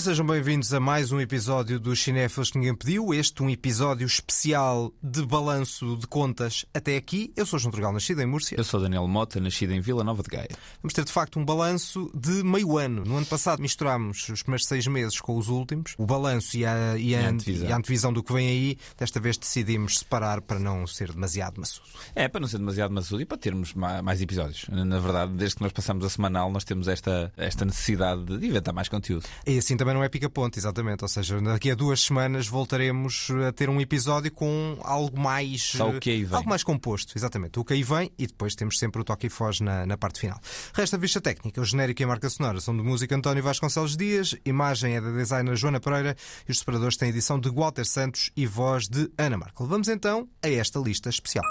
Sejam bem-vindos a mais um episódio dos Cinéfilos que ninguém pediu. Este um episódio especial de balanço de contas até aqui. Eu sou João Trugal, nascido em Múrcia. Eu sou Daniel Mota, nascido em Vila Nova de Gaia. Vamos ter de facto um balanço de meio ano. No ano passado misturámos os primeiros seis meses com os últimos, o balanço e a, e a, E a antevisão. e a antevisão do que vem aí. Desta vez decidimos separar para não ser demasiado maçudo. É, para não ser demasiado maçudo e para termos ma- mais episódios. Na verdade, desde que nós passamos a semanal, nós temos esta, esta necessidade de inventar mais conteúdo. E assim também não é pica-ponte, exatamente. Ou seja, daqui a duas semanas voltaremos a ter um episódio com algo mais. Só o que aí vem. Algo mais composto, exatamente. O que aí vem e depois temos sempre o toque e foge na, na parte final. Resta a vista técnica. O genérico e a marca sonora são de música António Vasconcelos Dias, imagem é da designer Joana Pereira e os separadores têm edição de Walter Santos e voz de Ana Markel. Vamos então a esta lista especial.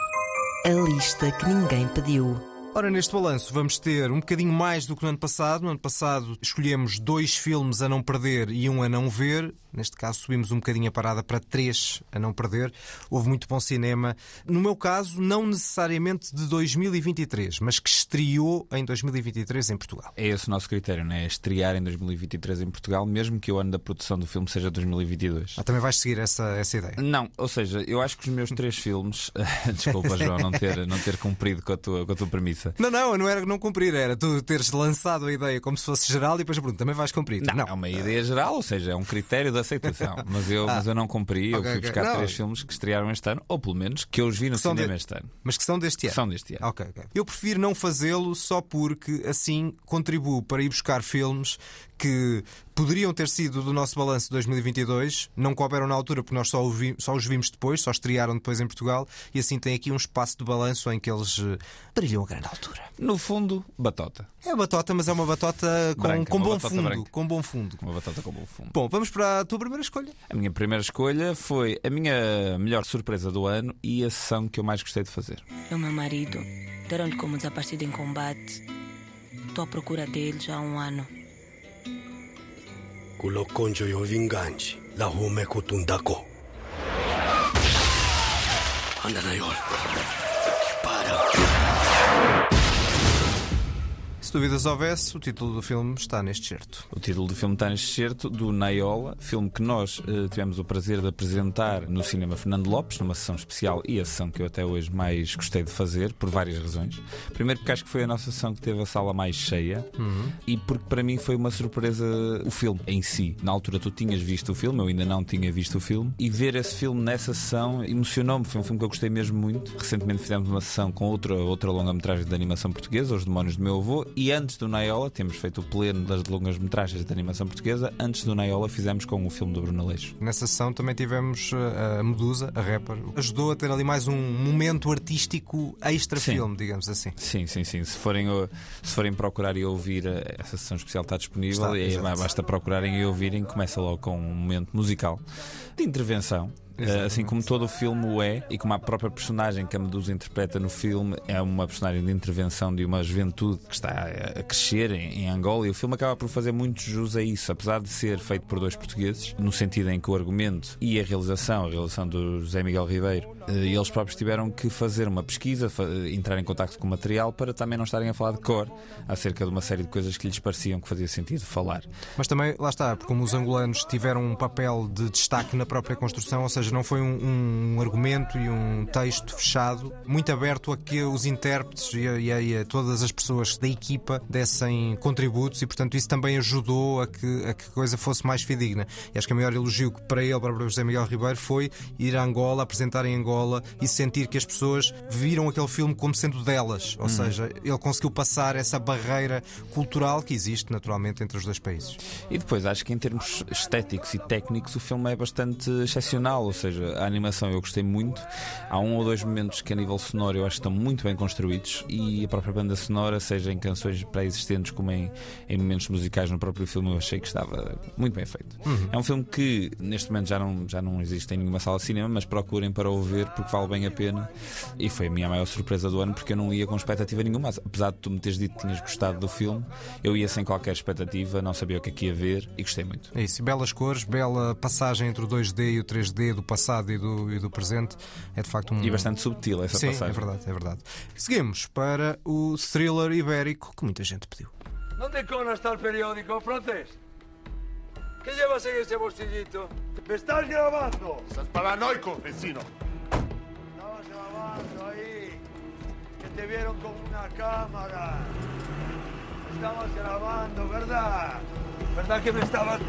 A lista que ninguém pediu. Ora, neste balanço vamos ter um bocadinho mais do que no ano passado. No ano passado escolhemos dois filmes a não perder e um a não ver. Neste caso subimos um bocadinho a parada para três a não perder. Houve muito bom cinema. No meu caso, não necessariamente de 2023, mas que estreou em 2023 em Portugal. É esse o nosso critério, não é? Estrear em 2023 em Portugal, mesmo que o ano da produção do filme seja 2022. Ah, também vais seguir essa, essa ideia. Não, ou seja, eu acho que os meus três filmes. Desculpa, João, não ter, não ter cumprido com a tua, com a tua premissa. Não, não, não era não cumprir, era tu teres lançado a ideia como se fosse geral e depois a pergunta também vais cumprir. Não, é uma ideia geral, ou seja, é um critério de aceitação. Mas eu, mas eu não cumpri, eu Ok, fui ok. buscar Não. três filmes que estrearam este ano, ou pelo menos que eu os vi no São cinema de- este ano. Mas que são deste ano. São deste ano. Ok, ok. Eu prefiro não fazê-lo só porque assim contribuo para ir buscar filmes que poderiam ter sido do nosso balanço de 2022, não couberam na altura porque nós só, vi- só os vimos depois, só estrearam depois em Portugal e assim tem aqui um espaço de balanço em que eles eh, brilham a grande altura. No fundo, batota. É batota, mas é uma batota com, Branca, com uma bom batata fundo. branca. Com bom fundo. Uma batata com bom fundo. Bom, vamos para a tua primeira escolha. A minha primeira escolha foi a minha melhor surpresa do ano e a sessão que eu mais gostei de fazer. É o meu marido. Deram-lhe como desaparecido em combate. Estou à procura dele já há um ano. cu loconjo yo vinganji la hume kutundako. Andana yor. Se dúvidas houvesse, o título do filme está neste certo. O título do filme está neste certo do Naiola, filme que nós eh, tivemos o prazer de apresentar no cinema Fernando Lopes, numa sessão especial e a sessão que eu até hoje mais gostei de fazer, por várias razões. Primeiro, porque acho que foi a nossa sessão que teve a sala mais cheia e porque para mim foi uma surpresa o filme em si. Na altura tu tinhas visto o filme, eu ainda não tinha visto o filme, e ver esse filme nessa sessão emocionou-me. Foi um filme que eu gostei mesmo muito. Recentemente fizemos uma sessão com outra, outra longa-metragem de animação portuguesa, Os Demónios do Meu Avô, e antes do Naiola, temos feito o pleno das longas-metragens de animação portuguesa. Antes do Naiola, fizemos com o filme do Bruno Aleixo. Nessa sessão também tivemos uh, a Medusa, a rapper. Ajudou a ter ali mais um momento artístico extra-filme, digamos assim. Sim, sim, sim. Se forem, se forem procurar e ouvir, uh, essa sessão especial está disponível. Está, e basta procurarem e ouvirem. Começa logo com um momento musical de intervenção. Uh, assim como todo o filme o é, e como a própria personagem que a Medusa interpreta no filme é uma personagem de intervenção de uma juventude que está a crescer em, em Angola, e o filme acaba por fazer muito jus a isso, apesar de ser feito por dois portugueses, no sentido em que o argumento e a realização, a realização do José Miguel Ribeiro, eh, eles próprios tiveram que fazer uma pesquisa, entrar em contato com o material para também não estarem a falar de cor acerca de uma série de coisas que lhes pareciam que fazia sentido falar. Mas também, lá está, como os angolanos tiveram um papel de destaque na própria construção, ou seja, não foi um, um argumento e um texto fechado, muito aberto a que os intérpretes e a, e a- todas as pessoas da equipa dessem contributos e, portanto, isso também ajudou a que a que coisa fosse mais fidedigna. E acho que o maior elogio que para ele, para o José Miguel Ribeiro, foi ir a Angola, apresentar em Angola e sentir que as pessoas viram aquele filme como sendo delas. Ou seja, ele conseguiu passar essa barreira cultural que existe naturalmente entre os dois países. E depois, acho que em termos estéticos e técnicos, o filme é bastante excepcional. Ou seja, a animação eu gostei muito. Há um ou dois momentos que, a nível sonoro, eu acho que estão muito bem construídos. E a própria banda sonora, seja em canções pré-existentes como em, em momentos musicais no próprio filme, eu achei que estava muito bem feito. É um filme que, neste momento, já não, já não existe em nenhuma sala de cinema, mas procurem para o ver porque vale bem a pena. E foi a minha maior surpresa do ano porque eu não ia com expectativa nenhuma. Apesar de tu me teres dito que tinhas gostado do filme, eu ia sem qualquer expectativa, não sabia o que é que ia ver e gostei muito. É isso, belas cores, bela passagem entre o 2D e o 3D, do passado e do, e do presente. É de facto um. E bastante subtil essa Sim, passagem. é verdade, é verdade. Seguimos para o thriller ibérico que muita gente pediu. ¿Dónde coño está el periódico francés? ¿Qué llevas en ese bolsillito? ¡Me estás grabando! Estás paranoico, vecino. Estabas grabando ahí. Que te vieron con una cámara. Estabas grabando, ¿verdad? ¿Verdad que me estabas...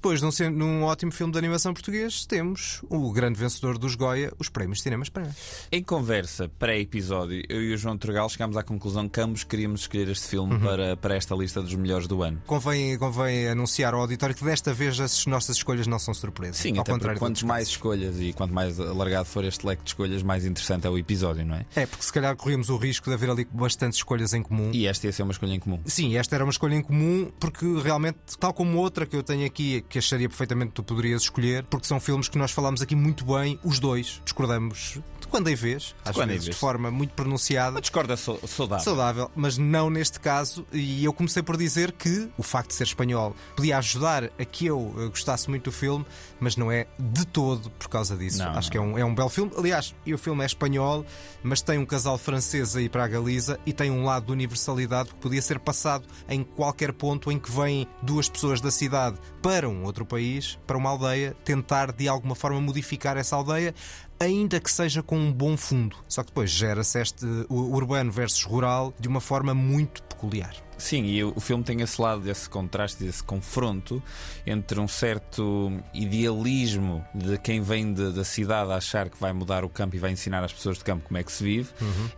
Depois de um, cen- num ótimo filme de animação português, temos o grande vencedor dos Goya, os prémios de cinema espanhol. Em conversa pré-episódio, eu e o João Turgal chegámos à conclusão que ambos queríamos escolher este filme Uhum. para, para esta lista dos melhores do ano. Convém, convém anunciar ao auditório que desta vez as nossas escolhas não são surpresas. Sim, ao contrário quanto mais escolhas e quanto mais alargado for este leque de escolhas, mais interessante é o episódio, não é? É, porque se calhar corríamos o risco de haver ali bastantes escolhas em comum. E esta ia ser uma escolha em comum. Sim, esta era uma escolha em comum, porque realmente, tal como outra que eu tenho aqui, que acharia perfeitamente que tu poderias escolher, porque são filmes que nós falámos aqui muito bem, os dois, discordamos de quando em vez, às em vezes vez. de forma muito pronunciada. Uma discorda sau- saudável. Saudável, mas não neste caso. E eu comecei por dizer que o facto de ser espanhol podia ajudar a que eu eh, gostasse muito do filme, mas não é de todo por causa disso. Não, Acho que é um, é um belo filme. Aliás, e o filme é espanhol, mas tem um casal francês aí para a Galiza e tem um lado de universalidade que podia ser passado em qualquer ponto em que vêm duas pessoas da cidade para um outro país, para uma aldeia, tentar de alguma forma modificar essa aldeia ainda que seja com um bom fundo. Só que depois gera-se este urbano versus rural de uma forma muito peculiar. Sim, e o filme tem esse lado, esse contraste, esse confronto entre um certo idealismo de quem vem de- da cidade a achar que vai mudar o campo e vai ensinar às pessoas de campo como é que se vive,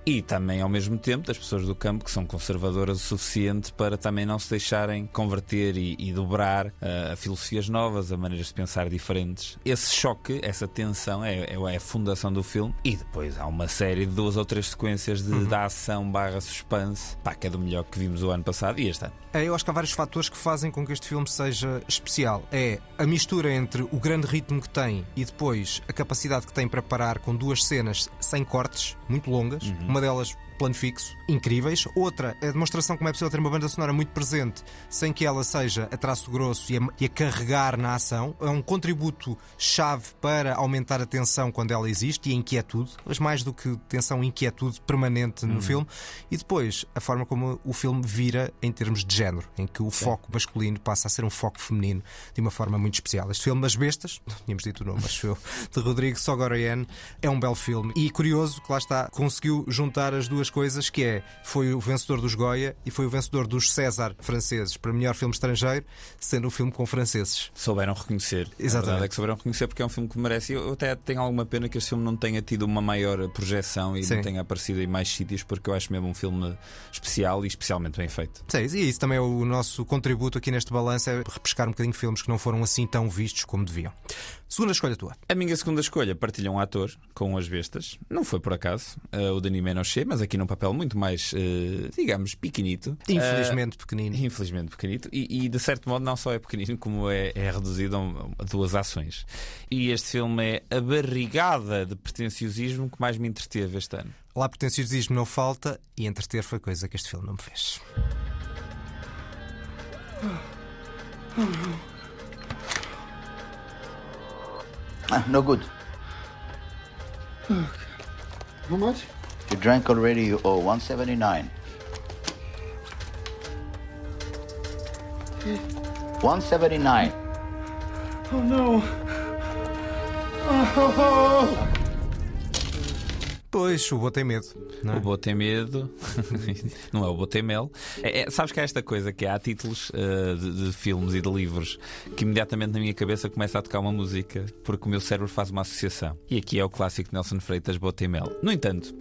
e também, ao mesmo tempo, das pessoas do campo que são conservadoras o suficiente para também não se deixarem converter e, e dobrar ah, a filosofias novas, a maneiras de pensar diferentes. Esse choque, essa tensão é, é, é a fundação do filme, e depois há uma série de duas ou três sequências de, da ação barra suspense, pá, que é do melhor que vimos o ano passado e este ano. É, Eu acho que há vários fatores que fazem com que este filme seja especial. É a mistura entre o grande ritmo que tem e depois a capacidade que tem para parar com duas cenas sem cortes, muito longas. Uma delas plano fixo, incríveis. Outra, a demonstração como é possível ter uma banda sonora muito presente sem que ela seja a traço grosso e a, e a carregar na ação. É um contributo chave para aumentar a tensão quando ela existe e a inquietude, mas mais do que tensão, inquietude permanente no filme. E depois, a forma como o filme vira em termos de género, em que o foco masculino passa a ser um foco feminino de uma forma muito especial. Este filme, As Bestas, não tínhamos dito o nome, acho eu, de Rodrigo Sogoroyan, é um belo filme. E curioso que lá está, conseguiu juntar as duas coisas, que é, foi o vencedor dos Goya e foi o vencedor dos César franceses para melhor filme estrangeiro, sendo um filme com franceses. Souberam reconhecer. Exatamente. é que souberam reconhecer porque é um filme que merece. Eu até tenho alguma pena que este filme não tenha tido uma maior projeção e Sim. não tenha aparecido em mais sítios, porque eu acho mesmo um filme especial e especialmente bem feito. Sim, e isso também é o nosso contributo aqui neste balanço, é repescar um bocadinho filmes que não foram assim tão vistos como deviam. Segunda escolha tua. A minha segunda escolha partilha um ator com as bestas. Não foi por acaso, eh, o Dani Menochet, mas aqui num papel muito mais, eh, digamos, pequenito. Infelizmente pequenino. Eh, infelizmente pequenito. E, e, de certo modo não só é pequenino, como é, é reduzido a, a duas ações. E este filme é a barrigada de pretenciosismo que mais me entreteve este ano. Lá pretenciosismo não falta e entreter foi coisa que este filme não me fez. Ah, no good. How much? You drank already, you owe 179. 179. Oh no. Oh, Pois, o tem medo. Não é? O Boa tem medo, não é o Boa tem mel. É, é- sabes que há esta coisa que há títulos eh, de, de filmes e de livros que imediatamente na minha cabeça começa a tocar uma música porque o meu cérebro faz uma associação. E aqui é o clássico Nelson Freitas, Boa tem mel. No entanto,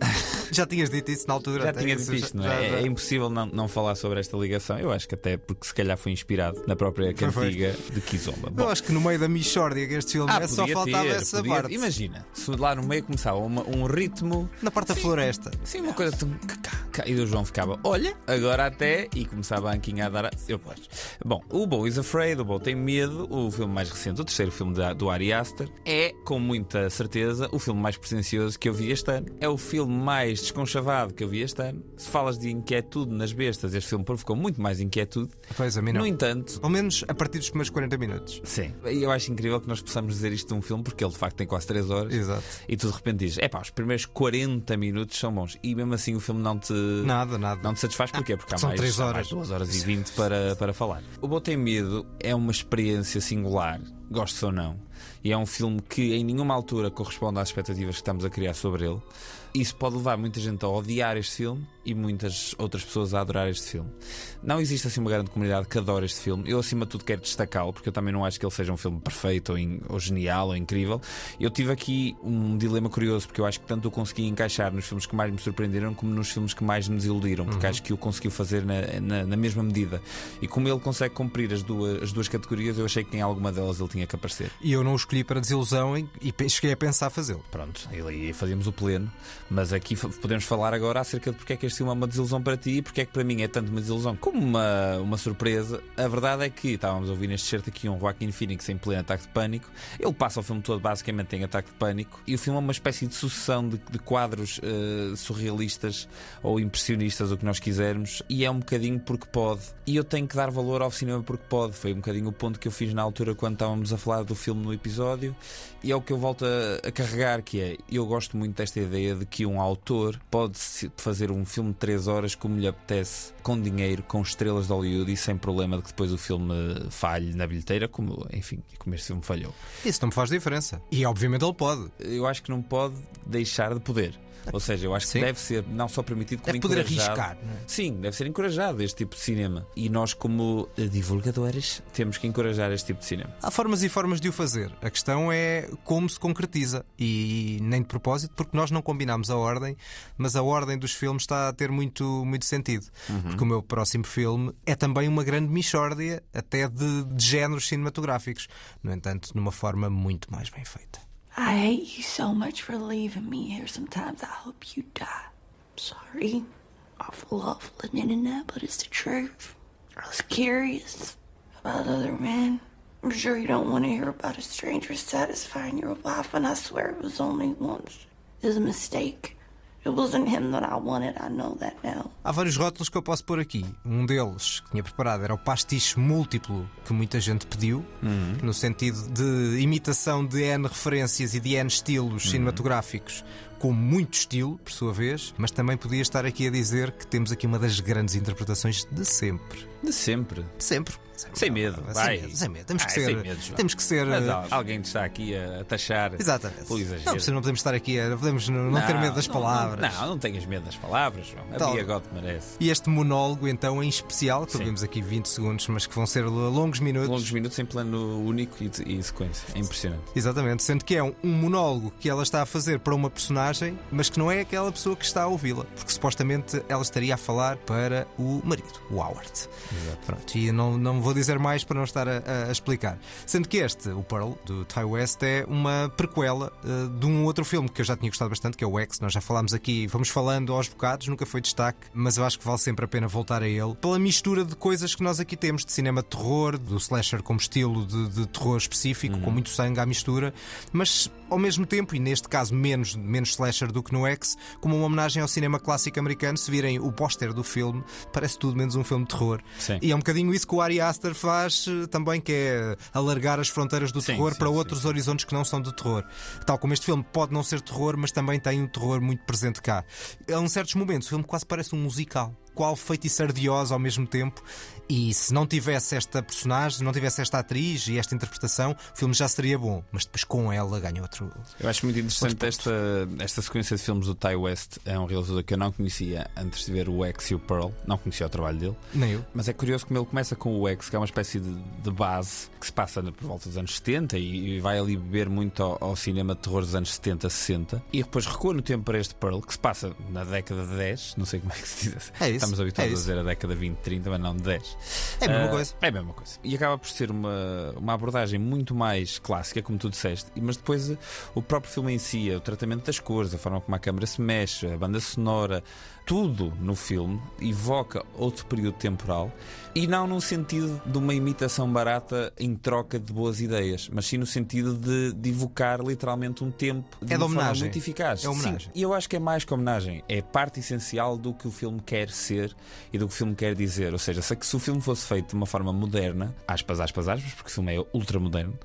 Já tinhas dito isso na altura. já tinha dito isto, não já- é? já- É impossível não, não falar sobre esta ligação. Eu acho que até porque se calhar foi inspirado na própria Foi, foi. cantiga de Kizomba. Eu Bom, acho que no meio da Michórdia que este filme ah, é só faltava ter, essa podia- parte. Imagina, se lá no meio começava uma- um ritmo Na parte da floresta. Sim, uma coisa. cá, E o João ficava, olha, agora até. E começava a anquinhar a dar. A... Eu, pois. Bom, o Bo is Afraid, o Bo tem medo, o filme mais recente, o terceiro filme da- do Ari Aster, é, com muita certeza, o filme mais pretencioso que eu vi este ano. É o filme mais desconchavado que eu vi este ano. Se falas de inquietude nas bestas, este filme provocou muito mais inquietude. Pois, a mim não. No entanto, Pelo menos a partir dos primeiros 40 minutos. Sim. Eu acho incrível que nós possamos dizer isto de um filme, porque ele de facto tem quase 3 horas. Exato. E tu de repente dizes: é pá, os primeiros 40 minutos são bons. E mesmo assim o filme não te Nada, nada. Não te satisfaz porquê? Porque há são mais, três há horas. mais duas horas e vinte para, para falar. O Boa Tem Medo é uma experiência singular, gosto ou não. E é um filme que em nenhuma altura corresponde às expectativas que estamos a criar sobre ele. Isso pode levar muita gente a odiar este filme e muitas outras pessoas a adorar este filme. Não existe assim uma grande comunidade que adora este filme. Eu, acima de tudo, quero destacá-lo, porque eu também não acho que ele seja um filme perfeito ou, in- ou genial ou incrível. Eu tive aqui um dilema curioso, porque eu acho que tanto o consegui encaixar nos filmes que mais me surpreenderam como nos filmes que mais me desiludiram, porque acho que o conseguiu fazer na, na- na mesma medida. E como ele consegue cumprir as duas, as duas categorias, eu achei que em alguma delas ele tinha que aparecer. E eu não o escolhi para desilusão e e cheguei a pensar fazê-lo. Pronto, e fazíamos o pleno, mas aqui podemos falar agora acerca de porque é que este filme é uma desilusão para ti e porque é que para mim é tanto uma desilusão como uma, uma surpresa. A verdade é que estávamos a ouvir neste certo aqui um Joaquin Phoenix em pleno ataque de pânico. Ele passa o filme todo basicamente em ataque de pânico e o filme é uma espécie de sucessão de, de quadros eh, surrealistas ou impressionistas, o que nós quisermos, e é um bocadinho porque pode. E eu tenho que dar valor ao cinema porque pode. Foi um bocadinho o ponto que eu fiz na altura quando estávamos a falar do filme no episódio, e é o que eu volto a, a carregar, que é eu gosto muito desta ideia de que um autor pode fazer um filme de 3 horas como lhe apetece, com dinheiro, com estrelas de Hollywood e sem problema de que depois o filme falhe na bilheteira, como enfim, como este filme falhou. Isso não me faz diferença. E obviamente ele pode. Eu acho que não pode deixar de poder. Ou seja, eu acho Sim. que deve ser não só permitido como Deve poder encorajado. arriscar. não é? Sim, deve ser encorajado este tipo de cinema. E nós, como eh, divulgadores, temos que encorajar este tipo de cinema. Há formas e formas de o fazer. A questão é como se concretiza. E nem de propósito, porque nós não combinámos a ordem, mas a ordem dos filmes está a ter muito, muito sentido. Porque o meu próximo filme é também uma grande mixórdia, até de, de géneros cinematográficos. No entanto, numa forma muito mais bem feita. I hate you so much for leaving me here. Sometimes I hope you die. Sorry. Awful awful admitting that, but it's the truth. I was curious about other men. I'm sure you don't want to hear about a stranger satisfying your wife, and I swear it was only once. It was a mistake. It wasn't him that I wanted, I know that now. Há vários rótulos que eu posso pôr aqui. Um deles que tinha preparado era o pastiche múltiplo que muita gente pediu, no sentido de imitação de N referências e de N estilos cinematográficos, com muito estilo, por sua vez, mas também podia estar aqui a dizer que temos aqui uma das grandes interpretações de sempre. De sempre. De sempre. Sem medo, Sem vai. medo, sem medo. Temos que Ai, ser. sem medo, temos que ser. Mas eh, al- alguém está aqui a, a taxar Exatamente. pelo Não, exagero. precisa- não podemos estar aqui a. Podemos não, não ter medo das não, palavras. Não, não tenhas medo das palavras, João. A Então- Bia God merece. E este monólogo, então, em especial, que ouvimos aqui 20 segundos, mas que vão ser longos minutos. Longos minutos em plano único e, e sequência. É impressionante. Exatamente, sendo que é um, um monólogo que ela está a fazer para uma personagem, mas que não é aquela pessoa que está a ouvi-la, porque supostamente ela estaria a falar para o marido, o Howard. Pronto, e não, não vou dizer mais para não estar a, a- explicar. Sendo que este, o Pearl, do Ty West, é uma prequela eh, de um outro filme que eu já tinha gostado bastante, que é o X. Nós já falámos aqui, vamos falando aos bocados, nunca foi destaque, mas eu acho que vale sempre a pena voltar a ele, pela mistura de coisas que nós aqui temos, de cinema de terror, do slasher como estilo de, de terror específico, com muito sangue à mistura, mas ao mesmo tempo, e neste caso menos, menos slasher do que no X, como uma homenagem ao cinema clássico americano, se virem o póster do filme, parece tudo menos um filme de terror. Sim. E é um bocadinho isso que o Ari Aster faz eh, também, que é alargar as fronteiras do Sim, terror sim, para outros horizontes que não são de terror. Tal como este filme pode não ser terror, mas também tem um terror muito presente cá. Um certos momentos, o filme quase parece um musical. Qual feiticeiro de Oz ao mesmo tempo. E se não tivesse esta personagem, se não tivesse esta atriz e esta interpretação, o filme já seria bom. Mas depois com ela ganha outro. Eu acho muito interessante esta, esta sequência de filmes do Ty West. É um realizador que eu não conhecia antes de ver o X e o Pearl. Não conhecia o trabalho dele. Nem eu. Mas é curioso como ele começa com o X, que é uma espécie de, de base que se passa por volta dos anos 70 e, e vai ali beber muito ao, ao cinema de terror dos anos 70, 60. E depois recua no tempo para este Pearl, que se passa na década de 10. Não sei como é que se diz. É isso, Estamos é habituados a isso. dizer a década 20, 30, mas não de 10. É a mesma Ah, coisa. É a mesma coisa. E acaba por ser uma, uma abordagem muito mais clássica, como tu disseste, mas depois eh, o próprio filme em si, o tratamento das cores, a forma como a câmera se mexe, a banda sonora, tudo no filme evoca outro período temporal e não no sentido de uma imitação barata em troca de boas ideias, mas sim no sentido de, de evocar literalmente um tempo de É de uma forma muito eficaz. É homenagem. Sim, e eu acho que é mais que homenagem, é parte essencial do que o filme quer ser e do que o filme quer dizer. Ou seja, se, se o filme fosse feito de uma forma moderna, aspas, aspas, aspas, porque o filme é ultra moderno,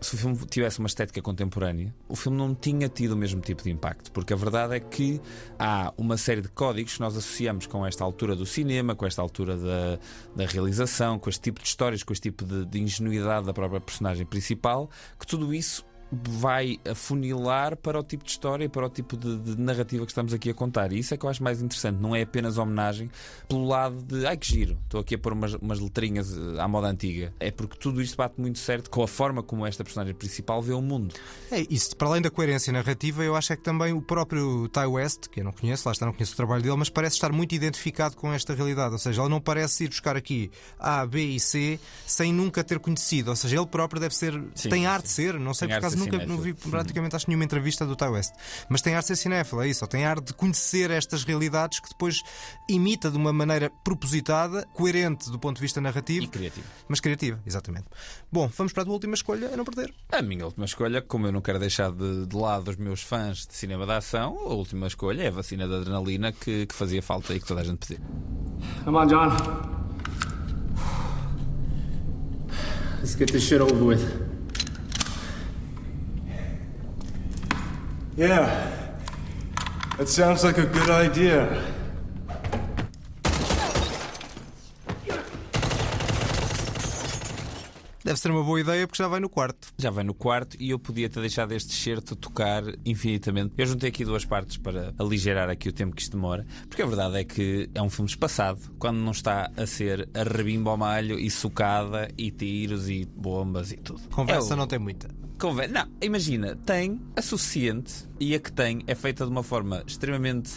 se o filme tivesse uma estética contemporânea, o filme não tinha tido o mesmo tipo de impacto, porque a verdade é que há uma série de códigos que nós associamos com esta altura do cinema, com esta altura da, da realização, com este tipo de histórias, com este tipo de, de ingenuidade da própria personagem principal, que tudo isso vai afunilar para o tipo de história e para o tipo de, de, narrativa que estamos aqui a contar. E isso é que eu acho mais interessante. Não é apenas homenagem pelo lado de ai que giro, estou aqui a pôr umas, umas letrinhas eh, à moda antiga. É porque tudo isto bate muito certo com a forma como esta personagem principal vê o mundo. É, isso, para além da coerência narrativa, eu acho é que também o próprio Ty West, que eu não conheço, lá está, não conheço o trabalho dele, mas parece estar muito identificado com esta realidade. Ou seja, ele não parece ir buscar aqui A, B e C sem nunca ter conhecido. Ou seja, ele próprio deve ser. Sim, tem ar de ser, não sei por acaso nunca não vi praticamente acho nenhuma entrevista do Ty West. Mas tem ar de ser cinéfilo, é isso. Tem ar de conhecer estas realidades que depois imita de uma maneira propositada, coerente do ponto de vista narrativo. E criativa. Mas criativa, exatamente. Bom, vamos para a tua última escolha, a não perder. A minha última escolha, como eu não quero deixar de, de lado os meus fãs de cinema de ação, a última escolha é a vacina da adrenalina que, que fazia falta e que toda a gente pedia. Come on, John. Let's get this shit over with. Yeah. That sounds like a good idea. Deve ser uma boa ideia porque já vai no quarto. Já vai no quarto e eu podia ter deixado este certo tocar infinitamente. Eu juntei aqui duas partes para aligerar aqui o tempo que isto demora, porque a verdade é que é um filme espaçado, quando não está a ser a rebimba ao malho e socada e tiros e bombas e tudo. Conversa é o... não tem muita. Conver... Não, imagina, tem a suficiente e a que tem é feita de uma forma extremamente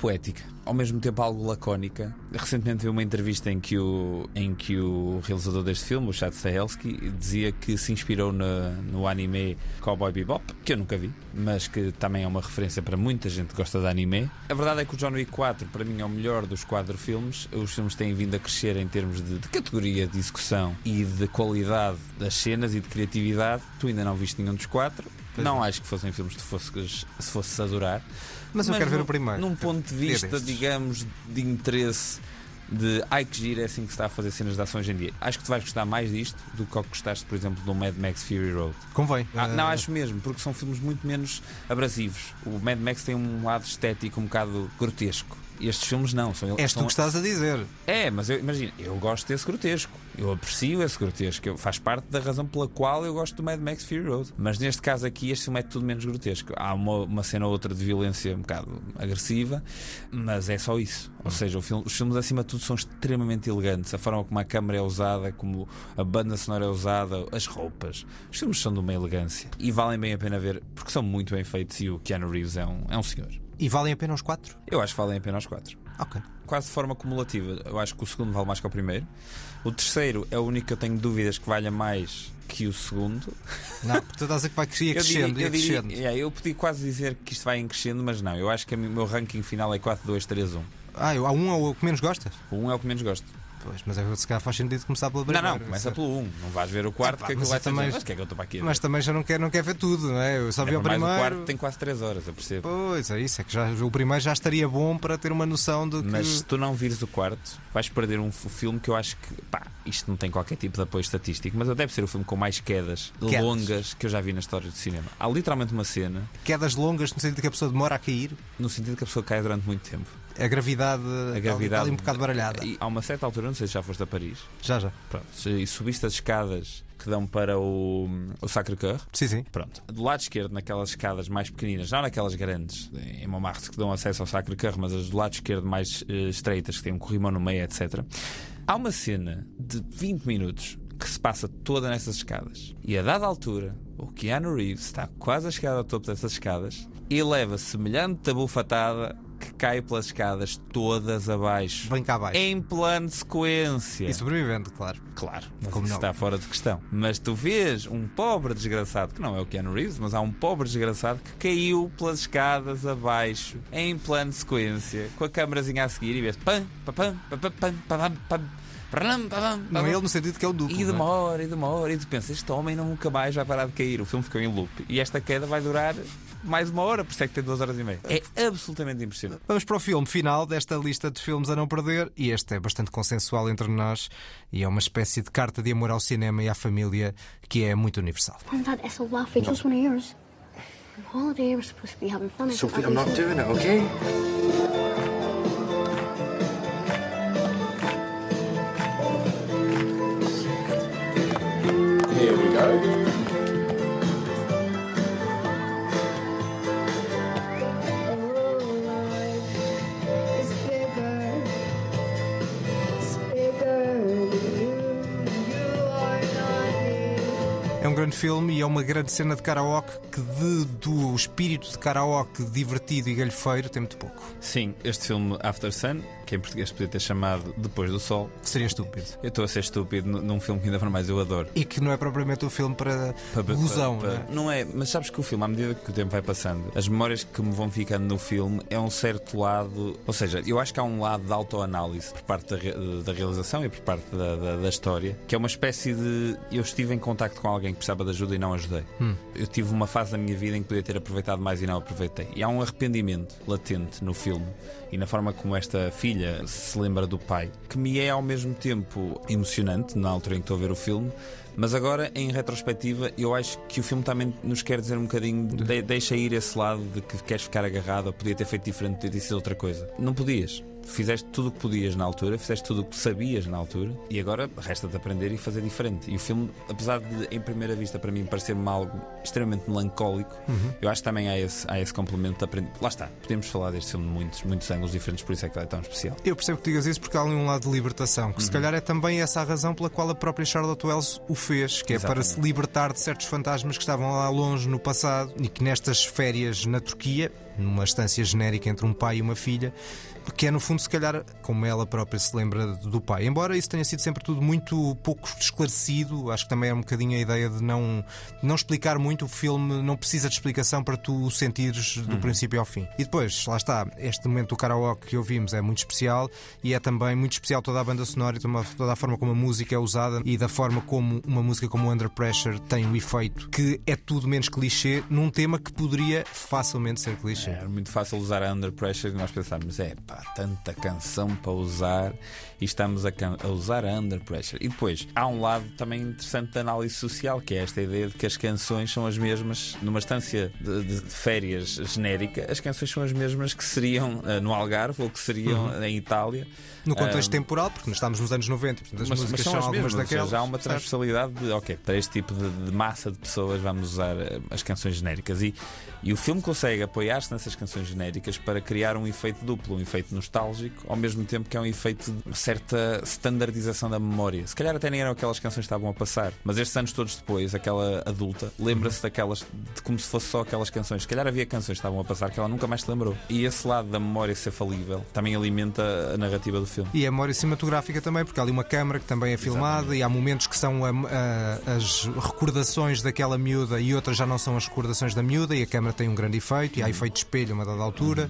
poética, ao mesmo tempo algo lacónica. Recentemente vi uma entrevista em que o, em que o realizador deste filme, o Chad Stahelski, dizia que se inspirou no, no anime Cowboy Bebop, que eu nunca vi, mas que também é uma referência para muita gente que gosta de anime. A verdade é que o John Wick 4, para mim, é o melhor dos quatro filmes. Os filmes têm vindo a crescer em termos de, de categoria de execução e de qualidade das cenas e de criatividade. Tu ainda não viste nenhum dos quatro. Pois não é. acho que fossem filmes que fosses, se fosses adorar. Mas eu quero ver o primeiro. Num ponto de vista, digamos, de interesse de ai que giro é assim que se está a fazer cenas de ação hoje em dia. Acho que tu vais gostar mais disto do que gostaste, por exemplo, do Mad Max Fury Road. Convém. Ah, Não, acho mesmo, porque são filmes muito menos abrasivos. O Mad Max tem um lado estético um bocado grotesco. Estes filmes não. São, És são... tu que estás a dizer. É, mas eu, imagina, eu gosto desse grotesco. Eu aprecio esse grotesco. Eu, faz parte da razão pela qual eu gosto do Mad Max Fury Road. Mas neste caso aqui, este filme é tudo menos grotesco. Há uma, uma cena ou outra de violência um bocado agressiva, mas é só isso. Ou seja, filme, os filmes acima de tudo são extremamente elegantes. A forma como a câmera é usada, como a banda sonora é usada, as roupas. Os filmes são de uma elegância e valem bem a pena ver porque são muito bem feitos e o Keanu Reeves é um, é um senhor. E valem a pena os quatro? Eu acho que valem a pena os quatro. Ok. Quase de forma cumulativa. Eu acho que o segundo vale mais que o primeiro. O terceiro é o único que eu tenho dúvidas que valha mais que o segundo. Não, porque tu estás a que vai crescer, crescendo, eu, diria, crescendo. É, eu podia quase dizer que isto vai em crescendo, mas não. Eu acho que o meu ranking final é 4, 2, 3, 1. Ah, há um é o que menos gostas? O 1 é o que menos gosto. Pois, mas é, se calhar faz sentido começar pelo primeiro. Não, não, começa pelo 1. Um. Não vais ver o quarto, é, que é que vai também, mas que é que eu estou para aqui? Mas também já não quer, não quer ver tudo, não é? Eu só vi o primeiro. o quarto tem quase 3 horas, eu percebo. Pois, é isso. É que já, o primeiro já estaria bom para ter uma noção de que. Mas se tu não vires o quarto, vais perder um filme que eu acho que. Pá, isto não tem qualquer tipo de apoio estatístico, mas deve ser o filme com mais quedas, quedas. longas que eu já vi na história do cinema. Há literalmente uma cena. Quedas longas no sentido que a pessoa demora a cair? No sentido que a pessoa cai durante muito tempo. A gravidade, a gravidade está ali um bocado baralhada. Há uma certa altura, não sei se já foste a Paris. Já, já. Pronto, e subiste as escadas que dão para o, o Sacré-Cœur. Sim, sim. Pronto. Do lado esquerdo, naquelas escadas mais pequeninas, não naquelas grandes em Montmartre que dão acesso ao Sacré-Cœur, mas as do lado esquerdo mais uh, estreitas, que têm um corrimão no meio, etc. Há uma cena de 20 minutos que se passa toda nessas escadas. E a dada altura, o Keanu Reeves está quase a chegar ao topo dessas escadas e leva semelhante bufatada que cai pelas escadas todas abaixo. Vem cá abaixo. Em plano de sequência. E sobrevivendo, claro. Claro, como isso está fora de questão. Mas tu vês um pobre desgraçado, que não é o Keanu Reeves, mas há um pobre desgraçado que caiu pelas escadas abaixo, em plano de sequência, com a câmerazinha a seguir e vês pam, pam, pam, pam, pam, pam, pam, pam. Não é ele no sentido que é o duplo. E demora, e demora, e tu pensas, este homem nunca mais vai parar de cair. O filme ficou em loop. E esta queda vai durar mais uma hora, por isso é que tem duas horas e meia. É absolutamente impressionante. Vamos para o filme final desta lista de filmes a não perder, e este é bastante consensual entre nós e é uma espécie de carta de amor ao cinema e à família que é muito universal. Holiday, we're supposed to be having fun. It's Sophie, I'm not doing it, okay? Here we go. Grande filme e é uma grande cena de karaoke que de, do espírito de karaoke divertido e galhofeiro tem muito pouco. Sim, este filme After Sun, que em português podia ter chamado Depois do Sol. Seria estúpido. Eu estou a ser estúpido num filme que ainda para mais eu adoro. E que não é propriamente um filme para, Pa- pa- gozão, pa- não é? Não é, mas sabes que o filme, à medida que o tempo vai passando, as memórias que me vão ficando no filme é um certo lado. Ou seja, eu acho que há um lado de autoanálise por parte da, da realização e por parte da, da- da história, que é uma espécie de. Eu estive em contacto com alguém que precisava de ajuda e não ajudei. Hum. Eu tive uma fase da minha vida em que podia ter aproveitado mais e não aproveitei. E há um arrependimento latente no filme e na forma como esta filha se lembra do pai, que me é ao mesmo tempo emocionante na altura em que estou a ver o filme. Mas agora, em retrospectiva, eu acho que o filme também nos quer dizer um bocadinho, de- deixa ir esse lado de que queres ficar agarrado ou podia ter feito diferente, podia ter sido outra coisa. Não podias. Fizeste tudo o que podias na altura, fizeste tudo o que sabias na altura e agora resta-te aprender e fazer diferente. E o filme, apesar de, em primeira vista, para mim parecer-me algo extremamente melancólico, Uhum. eu acho que também há esse, há esse complemento de aprender. Lá está, podemos falar deste filme de muitos, muitos ângulos diferentes, por isso é que ele é tão especial. Eu percebo que digas isso porque há ali um lado de libertação, que se Uhum. calhar é também essa a razão pela qual a própria Charlotte Wells o fez, que é para se Exatamente. libertar de certos fantasmas que estavam lá longe no passado e que nestas férias na Turquia, numa estância genérica entre um pai e uma filha, que é no fundo, se calhar, como ela própria se lembra do pai. Embora isso tenha sido sempre tudo muito pouco esclarecido, acho que também é um bocadinho a ideia de não, de não explicar muito. O filme não precisa de explicação para tu o sentires do princípio ao fim. E depois, lá está, este momento do karaoke que ouvimos é muito especial e é também muito especial toda a banda sonora e toda a forma como a música é usada e da forma como uma música como Under Pressure tem um efeito que é tudo menos clichê num tema que poderia facilmente ser clichê. Era muito fácil usar a Under Pressure e nós pensávamos, é pá, tanta canção para usar e estamos a, a usar a Under Pressure. E depois, há um lado também interessante de análise social, que é esta ideia de que as canções são as mesmas, numa estância de, de férias genérica, as canções são as mesmas que seriam eh, no Algarve ou que seriam Uhum. em Itália. No contexto Ah, temporal, porque nós estamos nos anos 90, portanto as mas, músicas mas são são as algumas mesmas, ou seja, daquelas. há uma transversalidade de, ok, para este tipo de, de massa de pessoas vamos usar eh, as canções genéricas. E, e o filme consegue apoiar-se nessas canções genéricas para criar um efeito duplo, um efeito nostálgico, ao mesmo tempo que é um efeito de certa standardização da memória. Se calhar até nem eram aquelas canções que estavam a passar, mas estes anos todos depois, aquela adulta lembra-se daquelas, de como se fosse só aquelas canções. Se calhar havia canções que estavam a passar que ela nunca mais se lembrou. E esse lado da memória ser falível também alimenta a narrativa do filme. E a memória cinematográfica também, porque há ali uma câmara que também é filmada e há momentos que são a- a- as recordações daquela miúda e outras já não são as recordações da miúda e a câmara tem um grande efeito e há efeito de espelho a uma dada altura.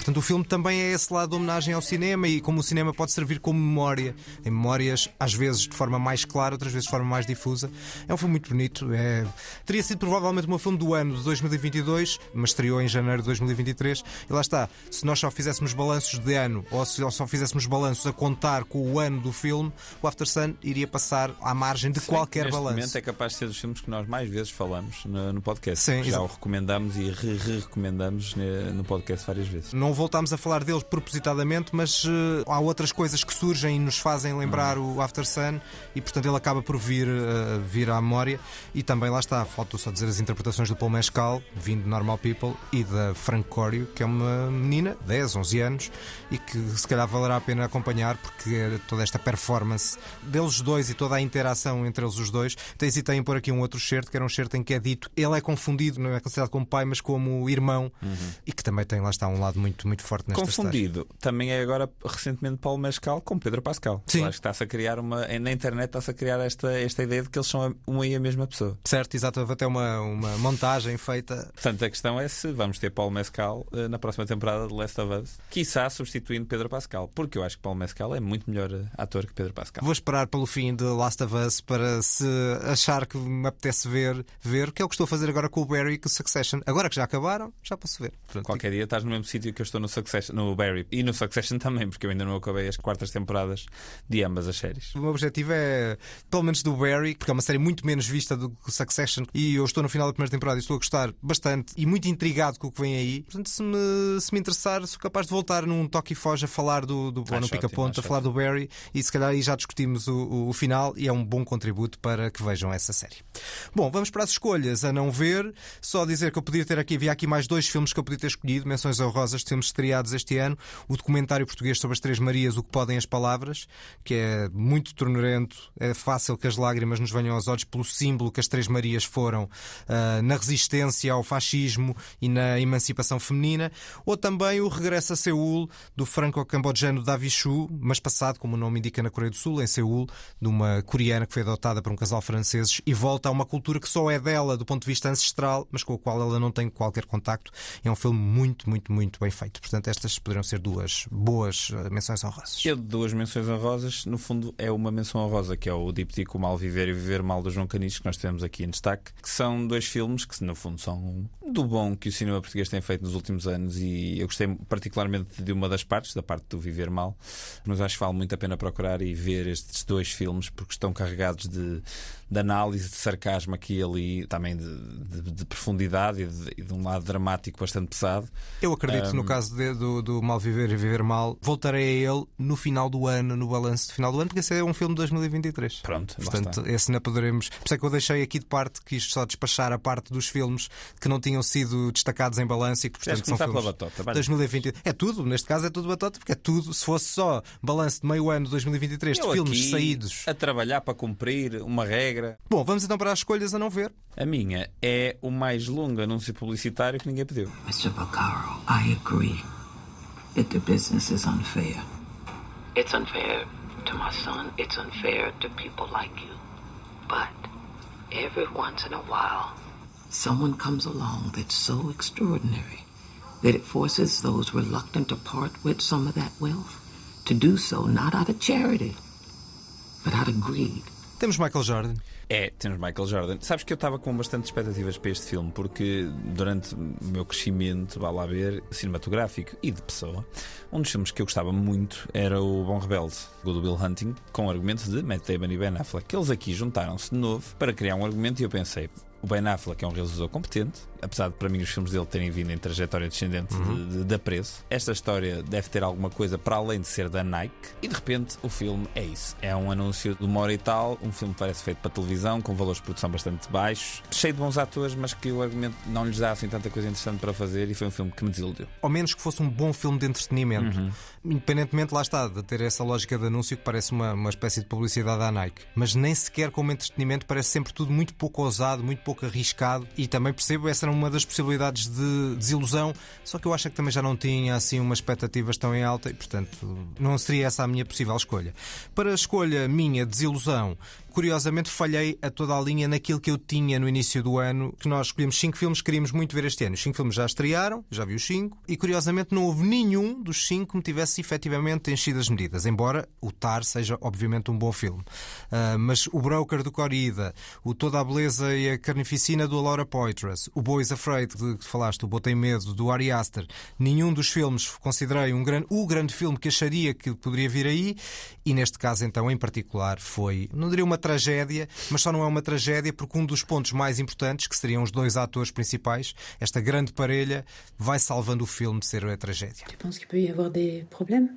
Portanto, o filme também é esse lado de homenagem ao cinema e como o cinema pode servir como memória, em memórias, às vezes de forma mais clara, outras vezes de forma mais difusa. É um filme muito bonito. É... Teria sido provavelmente o meu filme do ano de 2022, mas estreou em janeiro de 2023. E lá está. Se nós só fizéssemos balanços de ano ou se só fizéssemos balanços a contar com o ano do filme, o After Sun iria passar à margem de que qualquer balanço. momento é capaz de ser dos filmes que nós mais vezes falamos no, no podcast. Sim, Já exato. o recomendamos e re-recomendamos ne- no podcast várias vezes. Não voltámos a falar deles propositadamente, mas eh, há outras coisas que surgem e nos fazem lembrar o After Sun e, portanto, ele acaba por vir, eh, vir à memória. E também lá está, falta só dizer as interpretações do Paul Mescal, vindo de Normal People, e da Frank Corio, que é uma menina, 10, 11 anos, e que se calhar valerá a pena acompanhar, porque é toda esta performance deles dois e toda a interação entre eles os dois. Até hesitei em pôr aqui um outro certo, que era um certo em que é dito ele é confundido, não é considerado como pai, mas como irmão, e que também tem lá está um lado muito, muito forte nesta Confundido, história. também é agora recentemente Paulo Mescal com Pedro Pascal. Sim. Acho que está-se a criar uma. Na internet está-se a criar esta, esta ideia de que eles são uma e a mesma pessoa. Certo, exato, houve até uma, uma montagem feita. Portanto, a questão é se vamos ter Paulo Mescal uh, na próxima temporada de Last of Us, quiçá substituindo Pedro Pascal, porque eu acho que Paulo Mescal é muito melhor uh, ator que Pedro Pascal. Vou esperar pelo fim de Last of Us para se achar que me apetece ver, ver, que é o que estou a fazer agora com o Barry e com o Succession. Agora que já acabaram, já posso ver. Qualquer dia estás no mesmo sítio que eu estou no Succession, no Barry e no Succession também, porque eu ainda não acabei as quartas temporadas de ambas as séries. O meu objetivo é, pelo menos do Barry, porque é uma série muito menos vista do que o Succession, e eu estou no final da primeira temporada e estou a gostar bastante e muito intrigado com o que vem aí. Portanto, se me, se me interessar, sou capaz de voltar num toque e foge a falar do, do no pica-ponto, a falar do Barry, e se calhar aí já discutimos o, o, o final e é um bom contributo para que vejam essa série. Bom, vamos para as escolhas a não ver. Só dizer que eu podia ter aqui, havia aqui mais dois filmes que eu podia ter escolhido, menções honrosas filmes estreados este ano. O documentário português sobre as Três Marias, O que Podem as Palavras, que é muito tornerento, é fácil que as lágrimas nos venham aos olhos pelo símbolo que as Três Marias foram uh, na resistência ao fascismo e na emancipação feminina. Ou também o Regresso a Seul, do franco-cambodjano Davi Chu, mas passado, como o nome indica, na Coreia do Sul, em Seul, de uma coreana que foi adotada por um casal franceses e volta a uma cultura que só é dela do ponto de vista ancestral, mas com a qual ela não tem qualquer contacto. É um filme muito, muito, muito bem feito. Portanto, estas poderiam ser duas boas menções honrosas. Eu de duas menções honrosas, no fundo, é uma menção honrosa, que é o Díptico Mal Viver e Viver Mal do João Canis, que nós temos aqui em destaque, que são dois filmes que, no fundo, são do bom que o cinema português tem feito nos últimos anos e eu gostei particularmente de uma das partes, da parte do Viver Mal, mas acho que vale muito a pena procurar e ver estes dois filmes porque estão carregados de, de análise, de sarcasmo aqui e ali, também de, de, de profundidade e de, de, um lado dramático bastante pesado. Eu acredito, Um, no caso de- do, do Mal Viver e Viver Mal, voltarei a ele no final do ano, no balanço de final do ano, porque esse é um filme de 2023. Pronto, Portanto, esse não poderemos. Por isso é que eu deixei aqui de parte, quis só despachar a parte dos filmes que não tinham sido destacados em balanço e que, portanto, são filmes pela batota? Vai. 2020. É tudo, neste caso é tudo batota, porque é tudo. Se fosse só balanço de meio ano de 2023 de Eu filmes aqui saídos. A trabalhar para cumprir uma regra. Bom, vamos então para as escolhas a não ver. A minha é o mais longo anúncio publicitário que ninguém pediu. Mr. Bacaro, I agree that the business is unfair. It's unfair to my son. It's unfair to people like you. But every once in a while, someone comes along that's so extraordinary that it forces those reluctant to part with some of that wealth to do so not out of charity, but out of greed. Temos Michael Jordan. É, temos Michael Jordan. Sabes que eu estava com bastante expectativas para este filme, porque durante o meu crescimento, vá lá ver, cinematográfico e de pessoa, um dos filmes que eu gostava muito era o Bom Rebelde, o do Bill Hunting, com argumentos de Matt Damon e Ben Affleck. Eles aqui juntaram-se de novo para criar um argumento e eu pensei. O Ben Affleck é um realizador competente, apesar de para mim os filmes dele terem vindo em trajetória descendente Uhum. de, de, de apreço. Esta história deve ter alguma coisa para além de ser da Nike, e de repente o filme é isso. É um anúncio de uma hora e tal, um filme que parece feito para televisão, com valores de produção bastante baixos, cheio de bons atores, mas que o argumento não lhes dá assim tanta coisa interessante para fazer, e foi um filme que me desiludiu. ao menos que fosse um bom filme de entretenimento. Uhum. Independentemente, lá está, de ter essa lógica de anúncio que parece uma, uma espécie de publicidade à Nike. Mas nem sequer como entretenimento parece sempre tudo muito pouco ousado, muito pouco arriscado. E também percebo, essa era uma das possibilidades de desilusão. Só que eu acho que também já não tinha assim umas expectativas tão em alta e, portanto, não seria essa a minha possível escolha. Para a escolha minha, desilusão, curiosamente falhei a toda a linha naquilo que eu tinha no início do ano, que nós escolhemos cinco filmes que queríamos muito ver este ano. Os cinco filmes já estrearam, já vi os cinco, e curiosamente não houve nenhum dos cinco que me tivesse efetivamente enchido as medidas, embora o Tar seja obviamente um bom filme. Ah, mas o Broker do Corrida, o Toda a Beleza e a Carnificina do Laura Poitras, o Boys Afraid de que falaste, o Botei Medo do Ari Aster, nenhum dos filmes considerei um grande, o grande filme que acharia que poderia vir aí, e neste caso então em particular foi, não diria uma tragédia, mas só não é uma tragédia porque um dos pontos mais importantes, que seriam os dois atores principais, esta grande parelha, vai salvando o filme de ser a tragédia. Tu penses qu'il peut y avoir des problèmes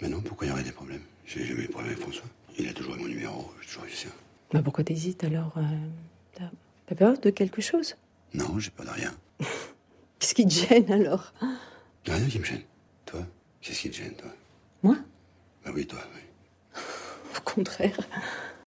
Mais non, pourquoi il y aurait des problèmes J'ai jamais eu problème avec François. Il a toujours eu mon numéro, j'ai toujours eu sien. Bah pourquoi t'hésites alors euh, T'as peur de quelque chose Non, j'ai peur de rien. Qu'est-ce qui te gêne alors rien qui me gêne. Toi, qu'est-ce qui te gêne, toi Moi Bah oui, toi, oui. Au contraire.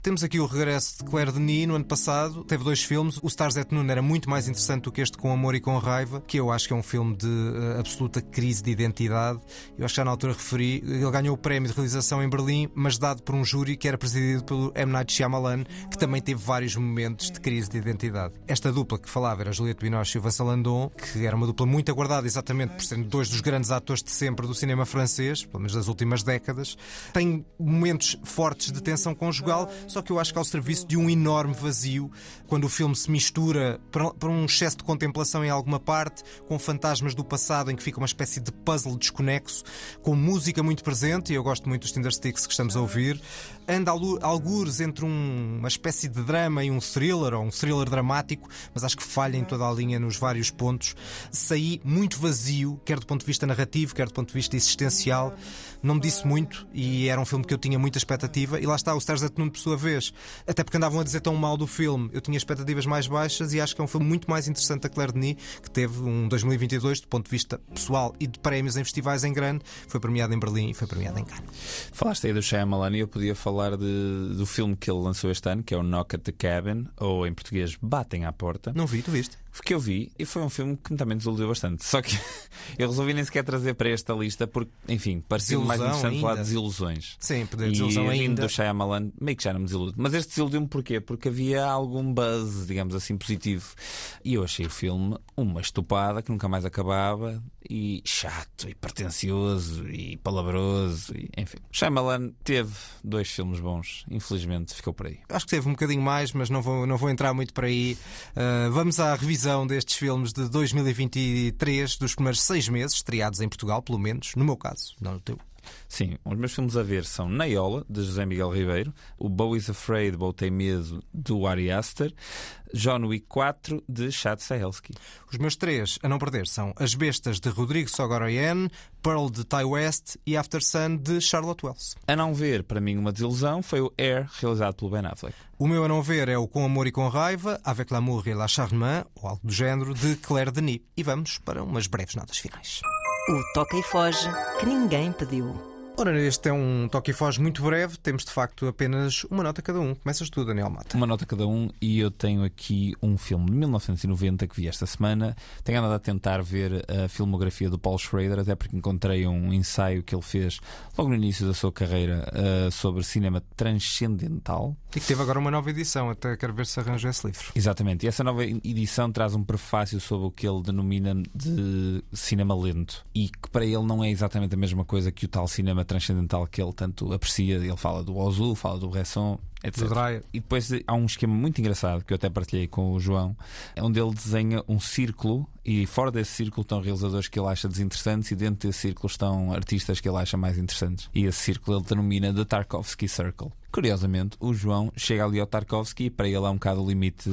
Temos aqui o regresso de Claire Denis no ano passado. Teve dois filmes. O Stars at Noon era muito mais interessante do que este Com Amor e Com Raiva, que eu acho que é um filme de uh, absoluta crise de identidade. Eu acho que já na altura referi. Ele ganhou o prémio de realização em Berlim, mas dado por um júri que era presidido pelo M. Night Shyamalan, que também teve vários momentos de crise de identidade. Esta dupla que falava era Juliette Binoche e o Vincent Landon, que era uma dupla muito aguardada exatamente por serem dois dos grandes atores de sempre do cinema francês, pelo menos das últimas décadas. Tem momentos fortes de tensão conjugal, só que eu acho que ao serviço de um enorme vazio, quando o filme se mistura para um excesso de contemplação em alguma parte, com fantasmas do passado em que fica uma espécie de puzzle desconexo, com música muito presente, e eu gosto muito dos Tindersticks que estamos a ouvir, anda algures entre um, uma espécie de drama e um thriller, ou um thriller dramático, mas acho que falha em toda a linha nos vários pontos. Saí muito vazio, quer do ponto de vista narrativo, quer do ponto de vista existencial. Não me disse muito e era um filme que eu tinha muita expectativa. E lá está, o Stars at Noon, por sua vez, até porque andavam a dizer tão mal do filme, eu tinha expectativas mais baixas e acho que é um filme muito mais interessante da Claire Denis, que teve um 2022 do ponto de vista pessoal e de prémios em festivais em grande. Foi premiado em Berlim e foi premiado em Cannes. Falaste aí do Shyamalan e eu podia falar de, do filme que ele lançou este ano, que é o Knock at the Cabin, ou em português Batem à Porta. Não vi, tu viste? Que eu vi e foi um filme que também desiludiu bastante. Só que eu resolvi nem sequer trazer para esta lista porque, enfim, parecia mais interessante ainda. falar de desilusões. Sim, poder desilusão e ainda. do Shyamalan, meio que já não me desilude. Mas este desiludiu-me porquê? Porque havia algum buzz, digamos assim, positivo. E eu achei o filme uma estupada que nunca mais acabava e chato e pretencioso e palabroso. E, enfim, Shyamalan teve dois filmes bons. Infelizmente ficou por aí. Acho que teve um bocadinho mais, mas não vou, não vou entrar muito por aí. Uh, vamos à revisão revisão destes filmes de 2023, dos primeiros seis meses, estreados em Portugal, pelo menos, no meu caso, não no teu. Sim, os meus filmes a ver são Naiola, de José Miguel Ribeiro, o Bowie's Afraid, Bow Tem Medo, do Ari Aster, John Wick 4, de Chad Stahelski. Os meus três a não perder são As Bestas, de Rodrigo Sogoroyen, Pearl, de Ty West e After Sun, de Charlotte Wells. A não ver, para mim, uma desilusão foi o Air, realizado pelo Ben Affleck. O meu a não ver é o Com Amor e Com Raiva, Avec l'amour et la charme, ou algo do género, de Claire Denis. E vamos para umas breves notas finais. O Toca e Foge que ninguém pediu. Ora, este é um toque e foge muito breve, temos de facto apenas uma nota cada um. Começas tu, Daniel Mata. Uma nota cada um, e eu tenho aqui um filme de 1990 que vi esta semana. Tenho andado a tentar ver a filmografia do Paul Schrader, até porque encontrei um ensaio que ele fez logo no início da sua carreira uh, sobre cinema transcendental. E que teve agora uma nova edição, até quero ver se arranjo esse livro. Exatamente, e essa nova edição traz um prefácio sobre o que ele denomina de cinema lento e que para ele não é exatamente a mesma coisa que o tal cinema transcendental que ele tanto aprecia. Ele fala do Ozu, fala do Bresson, etc. E depois há um esquema muito engraçado que eu até partilhei com o João, onde ele desenha um círculo e fora desse círculo estão realizadores que ele acha desinteressantes e dentro desse círculo estão artistas que ele acha mais interessantes. E esse círculo ele denomina The Tarkovsky Circle. Curiosamente, o João chega ali ao Tarkovsky e para ele é um bocado o limite,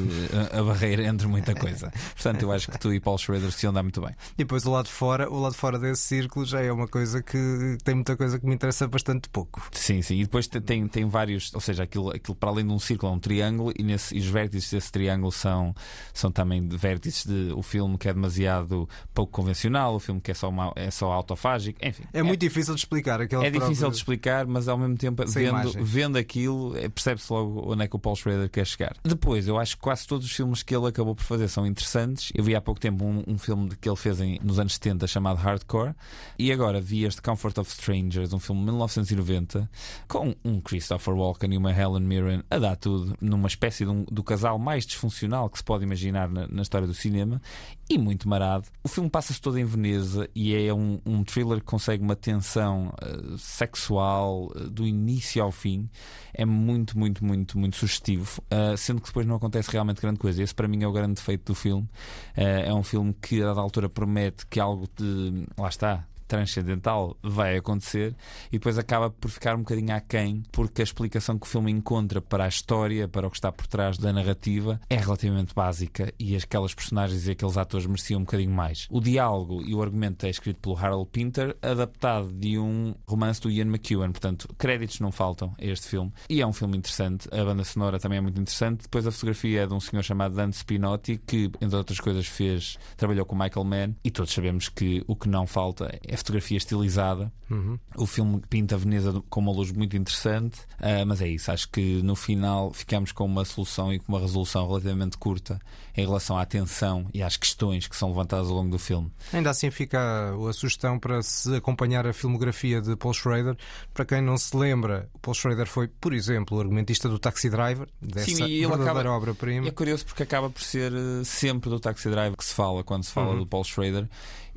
a, a barreira entre muita coisa. Portanto, eu acho que tu e Paul Schrader se andam muito bem. E depois o lado fora, o lado fora desse círculo já é uma coisa que tem muita coisa que me interessa bastante pouco. Sim, sim. E depois tem, tem vários, ou seja, aquilo, aquilo para além de um círculo é um triângulo e, nesse, e os vértices desse triângulo são, são também vértices de o filme que é demasiado pouco convencional, o filme que é só, uma, é só autofágico, enfim. É, é muito difícil de explicar. É próprio... difícil de explicar, mas ao mesmo tempo, vendo, vendo aquilo, é, percebe-se logo onde é que o Paul Schrader quer chegar. Depois, eu acho que quase todos os filmes que ele acabou por fazer são interessantes. Eu vi há pouco tempo um, um filme que ele fez em, nos anos 70 chamado Hardcore, e agora vi este Comfort of Strangers, um filme de 1990, com um Christopher Walken e uma Helen Mirren a dar tudo, numa espécie um, do casal mais disfuncional que se pode imaginar na, na história do cinema, e muito marado. O filme passa-se todo em Veneza e é um, um thriller que consegue uma tensão uh, sexual uh, do início ao fim. É muito, muito, muito, muito sugestivo, uh, sendo que depois não acontece realmente grande coisa. Esse para mim é o grande defeito do filme. é um filme que a dada altura promete que algo de. Lá está transcendental vai acontecer e depois acaba por ficar um bocadinho aquém porque a explicação que o filme encontra para a história, para o que está por trás da narrativa é relativamente básica e aquelas personagens e aqueles atores mereciam um bocadinho mais. O diálogo e o argumento é escrito pelo Harold Pinter, adaptado de um romance do Ian McEwan, portanto, créditos não faltam a este filme e é um filme interessante. A banda sonora também é muito interessante. Depois a fotografia é de um senhor chamado Dante Spinotti que, entre outras coisas, fez trabalhou com Michael Mann e todos sabemos que o que não falta é é fotografia estilizada. Uhum. O filme pinta Veneza com uma luz muito interessante, uh, mas é isso. Acho que no final ficamos com uma solução e com uma resolução relativamente curta em relação à atenção e às questões que são levantadas ao longo do filme. Ainda assim fica a sugestão para se acompanhar a filmografia de Paul Schrader. Para quem não se lembra, Paul Schrader foi, por exemplo, o argumentista do Taxi Driver, dessa Sim, e ele verdadeira obra-prima. É curioso porque acaba por ser uh, sempre do Taxi Driver que se fala quando se fala Uhum. do Paul Schrader.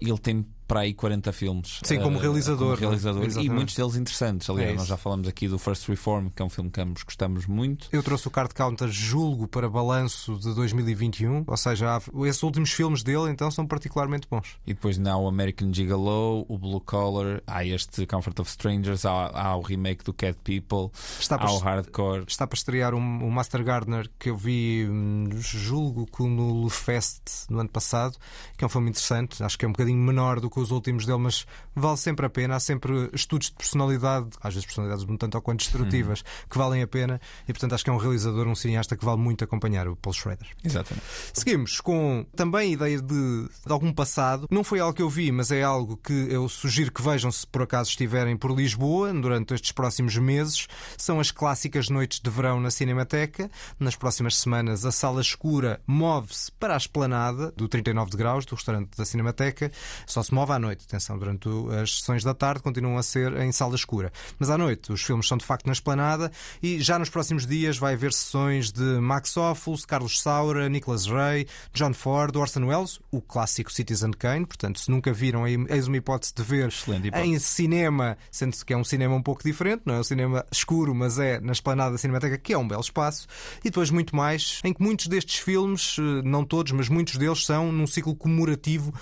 Ele tem para aí 40 filmes. Sim, como uh, realizador, como realizador não é? e muitos deles interessantes. Aliás, É nós já falamos aqui do First Reform, que é um filme que ambos gostamos muito. Eu trouxe o Card Counter, julgo, para balanço de 2021, ou seja, esses últimos filmes dele então são particularmente bons. E depois há o American Gigolo, o Blue Collar, há este Comfort of Strangers, há, há o remake do Cat People, Está há para o Hardcore. Está para estrear um, o Master Gardener que eu vi, hum, julgo que no Lufest no ano passado, que é um filme interessante. Acho que é um bocadinho menor do que os últimos dele, mas vale sempre a pena. Há sempre estudos de personalidade, às vezes personalidades um tanto ou quanto destrutivas, que valem a pena. E portanto acho que é um realizador, um cineasta que vale muito acompanhar, o Paul Schrader. Exatamente. Seguimos com também a ideia de, de algum passado. Não foi algo que eu vi, mas é algo que eu sugiro que vejam se por acaso estiverem por Lisboa durante estes próximos meses. São as clássicas noites de verão na Cinemateca. Nas próximas semanas, a sala escura move-se para a esplanada do 39 de graus do restaurante da Cinemateca. Só se move à noite. Atenção, durante as sessões da tarde continuam a ser em sala escura. Mas à noite, os filmes são de facto na esplanada e já nos próximos dias vai haver sessões de Max Ophuls, Carlos Saura, Nicholas Ray, John Ford, Orson Welles, o clássico Citizen Kane. Portanto, se nunca viram, eis uma hipótese de ver hipótese. em cinema, sendo que é um cinema um pouco diferente, não é um cinema escuro, mas é na esplanada da Cinemateca, que é um belo espaço. E depois muito mais, em que muitos destes filmes, eh, não todos, mas muitos deles são num ciclo comemorativo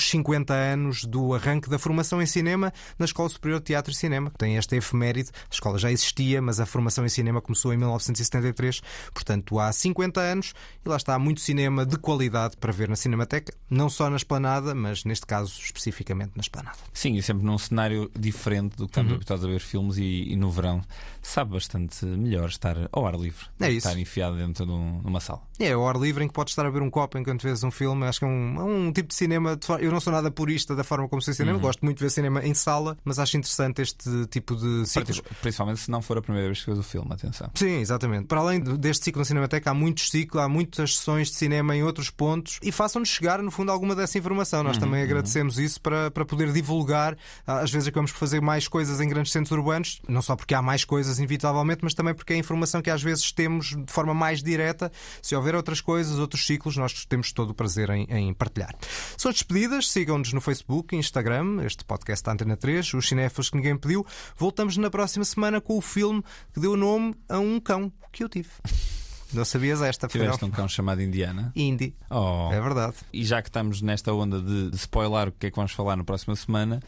dos 50 anos do arranque da formação em cinema na Escola Superior de Teatro e Cinema, que tem esta efeméride. A escola já existia, mas a formação em cinema começou em 1973, portanto há 50 anos, e lá está muito cinema de qualidade para ver na Cinemateca, não só na esplanada, mas neste caso especificamente na esplanada. Sim, e sempre num cenário diferente do que estamos Uhum. habituados a ver filmes e, e no verão sabe bastante melhor estar ao ar livre. É. Estar enfiado dentro de um- numa sala. É, o ar livre em que podes estar a ver um copo enquanto vês um filme. Acho que é um, é um tipo de cinema. de Eu não sou nada purista da forma como se vê cinema, Uhum. gosto muito de ver cinema em sala, mas acho interessante este tipo de ciclos. Principalmente se não for a primeira vez que vês o filme, atenção. Sim, exatamente. Para além de- deste ciclo na Cinemateca, há muitos ciclos, há muitas sessões de cinema em outros pontos e façam-nos chegar, no fundo, alguma dessa informação. Nós Uhum, também uhum. agradecemos isso para, para poder divulgar. Às vezes acabamos por fazer mais coisas em grandes centros urbanos, não só porque há mais coisas, inevitavelmente, mas também porque é informação que às vezes temos de forma mais direta. Se houver outras coisas, outros ciclos, nós temos todo o prazer em, em partilhar. São as despedidas, sigam-nos no Facebook, Instagram, este podcast da Antena 3, os cinéfilos que ninguém pediu. Voltamos na próxima semana com o filme que deu nome a um cão que eu tive. Não sabias esta? Tiveste um cão chamado Indiana? Indy. Oh. É verdade. E já que estamos nesta onda de, de spoiler o que é que vamos falar na próxima semana,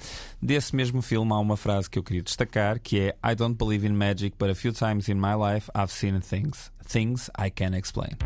desse mesmo filme há uma frase que eu queria destacar que é I don't believe in magic, but a few times in my life I've seen things. Things I can explain.